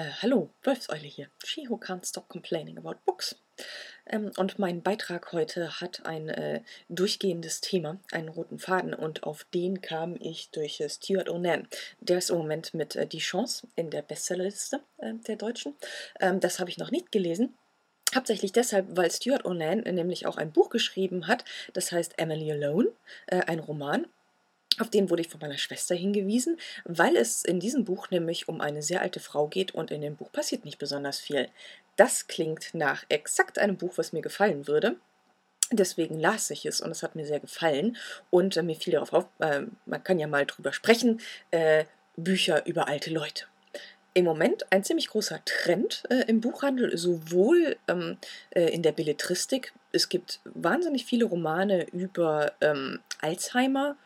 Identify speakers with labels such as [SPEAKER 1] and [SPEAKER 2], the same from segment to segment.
[SPEAKER 1] Äh, hallo, Wolfseule hier. She who can't stop complaining about books. Ähm, und mein Beitrag heute hat ein äh, durchgehendes Thema, einen roten Faden, und auf den kam ich durch äh, Stuart Onan. Der ist im Moment mit äh, Die Chance in der Bestsellerliste äh, der Deutschen. Ähm, das habe ich noch nicht gelesen. Hauptsächlich deshalb, weil Stuart Onan nämlich auch ein Buch geschrieben hat, das heißt Emily Alone, äh, ein Roman. Auf den wurde ich von meiner Schwester hingewiesen, weil es in diesem Buch nämlich um eine sehr alte Frau geht und in dem Buch passiert nicht besonders viel. Das klingt nach exakt einem Buch, was mir gefallen würde. Deswegen las ich es und es hat mir sehr gefallen und äh, mir fiel darauf auf, äh, man kann ja mal drüber sprechen, äh, Bücher über alte Leute. Im Moment ein ziemlich großer Trend äh, im Buchhandel, sowohl ähm, äh, in der Belletristik. Es gibt wahnsinnig viele Romane über ähm, Alzheimer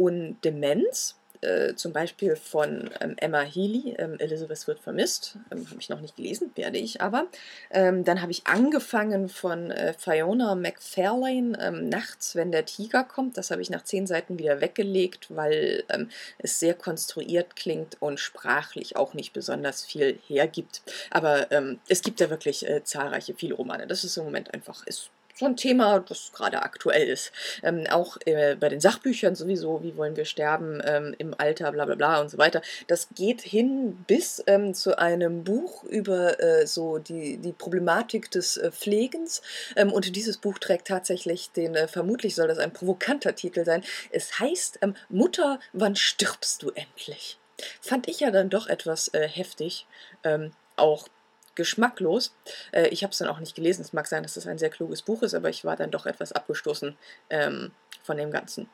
[SPEAKER 1] und Demenz, äh, zum Beispiel von ähm, Emma Healy, ähm, Elizabeth wird vermisst, ähm, habe ich noch nicht gelesen, werde ich aber. Ähm, dann habe ich angefangen von äh, Fiona McFarlane, ähm, Nachts, wenn der Tiger kommt. Das habe ich nach zehn Seiten wieder weggelegt, weil ähm, es sehr konstruiert klingt und sprachlich auch nicht besonders viel hergibt. Aber es gibt ja wirklich äh, zahlreiche, viele Romane. Das ist im Moment einfach, ist so ein Thema, das gerade aktuell ist. Ähm, auch äh, bei den Sachbüchern sowieso, wie wollen wir sterben ähm, im Alter, bla bla bla und so weiter. Das geht hin bis ähm, zu einem Buch über äh, so die, die Problematik des äh, Pflegens. Ähm, und dieses Buch trägt tatsächlich den, äh, vermutlich soll das ein provokanter Titel sein. Es heißt ähm, Mutter, wann stirbst du endlich? Fand ich ja dann doch etwas äh, heftig. Ähm, auch geschmacklos. Äh, ich habe es dann auch nicht gelesen. Es mag sein, dass es ein sehr kluges Buch ist, aber ich war dann doch etwas abgestoßen ähm, von dem Ganzen.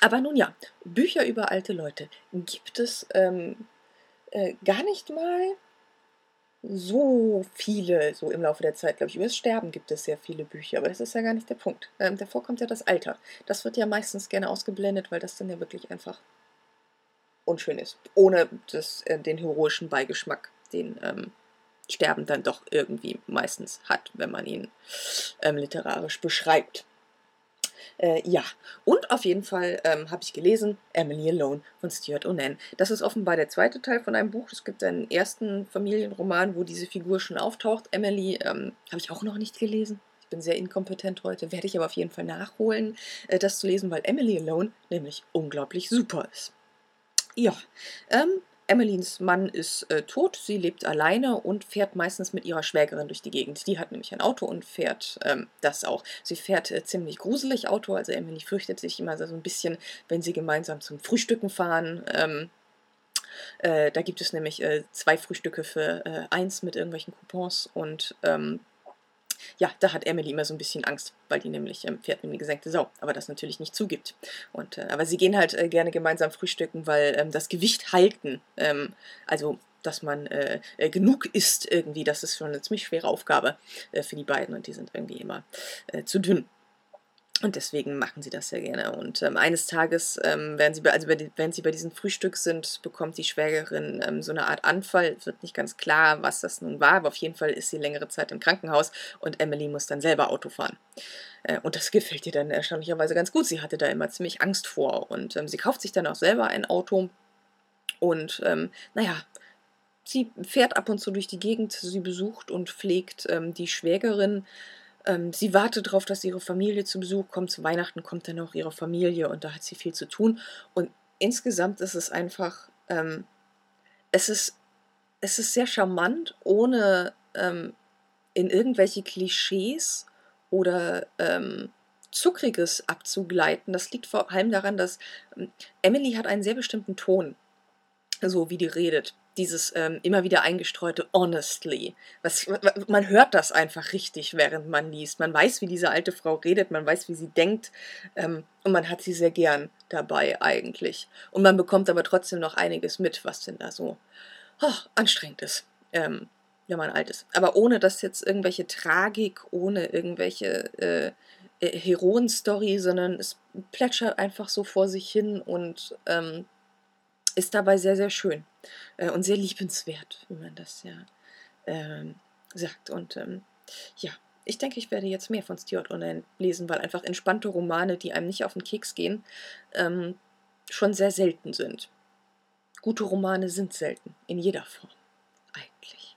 [SPEAKER 1] Aber nun ja, Bücher über alte Leute gibt es ähm, äh, gar nicht mal so viele, so im Laufe der Zeit, glaube ich. Über das Sterben gibt es sehr viele Bücher, aber das ist ja gar nicht der Punkt. Ähm, davor kommt ja das Alter. Das wird ja meistens gerne ausgeblendet, weil das dann ja wirklich einfach unschön ist. Ohne das, äh, den heroischen Beigeschmack, den ähm, Sterben dann doch irgendwie meistens hat, wenn man ihn ähm, literarisch beschreibt. Äh, ja, und auf jeden Fall ähm, habe ich gelesen Emily Alone von Stuart Onan. Das ist offenbar der zweite Teil von einem Buch. Es gibt einen ersten Familienroman, wo diese Figur schon auftaucht. Emily ähm, habe ich auch noch nicht gelesen. Ich bin sehr inkompetent heute, werde ich aber auf jeden Fall nachholen, äh, das zu lesen, weil Emily Alone nämlich unglaublich super ist. Ja, ähm, Emmelins Mann ist äh, tot, sie lebt alleine und fährt meistens mit ihrer Schwägerin durch die Gegend. Die hat nämlich ein Auto und fährt ähm, das auch. Sie fährt äh, ziemlich gruselig Auto, also Emily fürchtet sich immer so ein bisschen, wenn sie gemeinsam zum Frühstücken fahren. Ähm, äh, da gibt es nämlich äh, zwei Frühstücke für äh, eins mit irgendwelchen Coupons und ähm, ja, da hat Emily immer so ein bisschen Angst, weil die nämlich ähm, fährt wie eine gesenkte Sau, aber das natürlich nicht zugibt. Und, äh, aber sie gehen halt äh, gerne gemeinsam frühstücken, weil ähm, das Gewicht halten, ähm, also dass man äh, äh genug isst irgendwie, das ist schon eine ziemlich schwere Aufgabe äh, für die beiden und die sind irgendwie immer äh, zu dünn. Und deswegen machen sie das sehr gerne. Und ähm, eines Tages, ähm, während, sie bei, also sie bei diesem Frühstück sind, bekommt die Schwägerin ähm, so eine Art Anfall. Es wird nicht ganz klar, was das nun war, aber auf jeden Fall ist sie längere Zeit im Krankenhaus und Emily muss dann selber Auto fahren. Äh, und das gefällt ihr dann erstaunlicherweise ganz gut. Sie hatte da immer ziemlich Angst vor. Und ähm, sie kauft sich dann auch selber ein Auto. Und ähm, naja, sie fährt ab und zu durch die Gegend, sie besucht und pflegt ähm, die Schwägerin ähm, sie wartet darauf, dass ihre Familie zu Besuch kommt. Zu Weihnachten kommt dann auch ihre Familie und da hat sie viel zu tun. Und insgesamt ist es einfach, ähm, es, ist, es ist sehr charmant, ohne ähm, in irgendwelche Klischees oder ähm, Zuckriges abzugleiten. Das liegt vor allem daran, dass ähm, Emily hat einen sehr bestimmten Ton, so wie die redet dieses ähm, immer wieder eingestreute honestly. Was, man hört das einfach richtig, während man liest. Man weiß, wie diese alte Frau redet, man weiß, wie sie denkt ähm, und man hat sie sehr gern dabei eigentlich. Und man bekommt aber trotzdem noch einiges mit, was denn da so oh, anstrengend ist, ähm, wenn man alt ist. Aber ohne dass jetzt irgendwelche Tragik, ohne irgendwelche äh, äh, Heroen-Story, sondern es plätschert einfach so vor sich hin und ähm, ist dabei sehr, sehr schön äh, und sehr liebenswert, wie man das ja ähm, sagt. Und ähm, ja, ich denke, ich werde jetzt mehr von Stuart Online lesen, weil einfach entspannte Romane, die einem nicht auf den Keks gehen, ähm, schon sehr selten sind. Gute Romane sind selten, in jeder Form eigentlich.